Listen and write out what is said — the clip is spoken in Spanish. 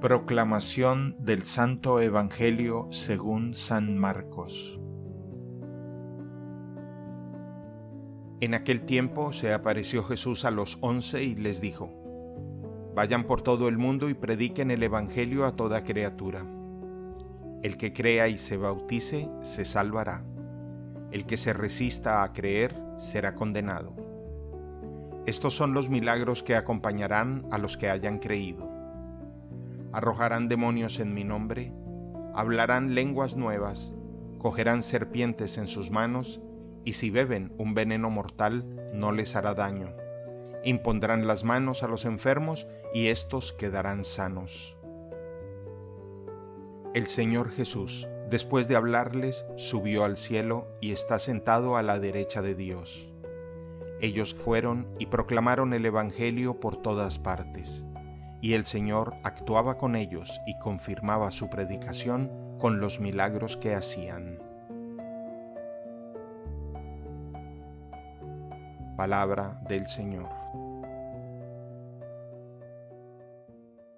Proclamación del Santo Evangelio según San Marcos. En aquel tiempo se apareció Jesús a los once y les dijo, Vayan por todo el mundo y prediquen el Evangelio a toda criatura. El que crea y se bautice se salvará. El que se resista a creer será condenado. Estos son los milagros que acompañarán a los que hayan creído arrojarán demonios en mi nombre, hablarán lenguas nuevas, cogerán serpientes en sus manos, y si beben un veneno mortal no les hará daño. Impondrán las manos a los enfermos y éstos quedarán sanos. El Señor Jesús, después de hablarles, subió al cielo y está sentado a la derecha de Dios. Ellos fueron y proclamaron el Evangelio por todas partes y el Señor actuaba con ellos y confirmaba su predicación con los milagros que hacían. Palabra del Señor.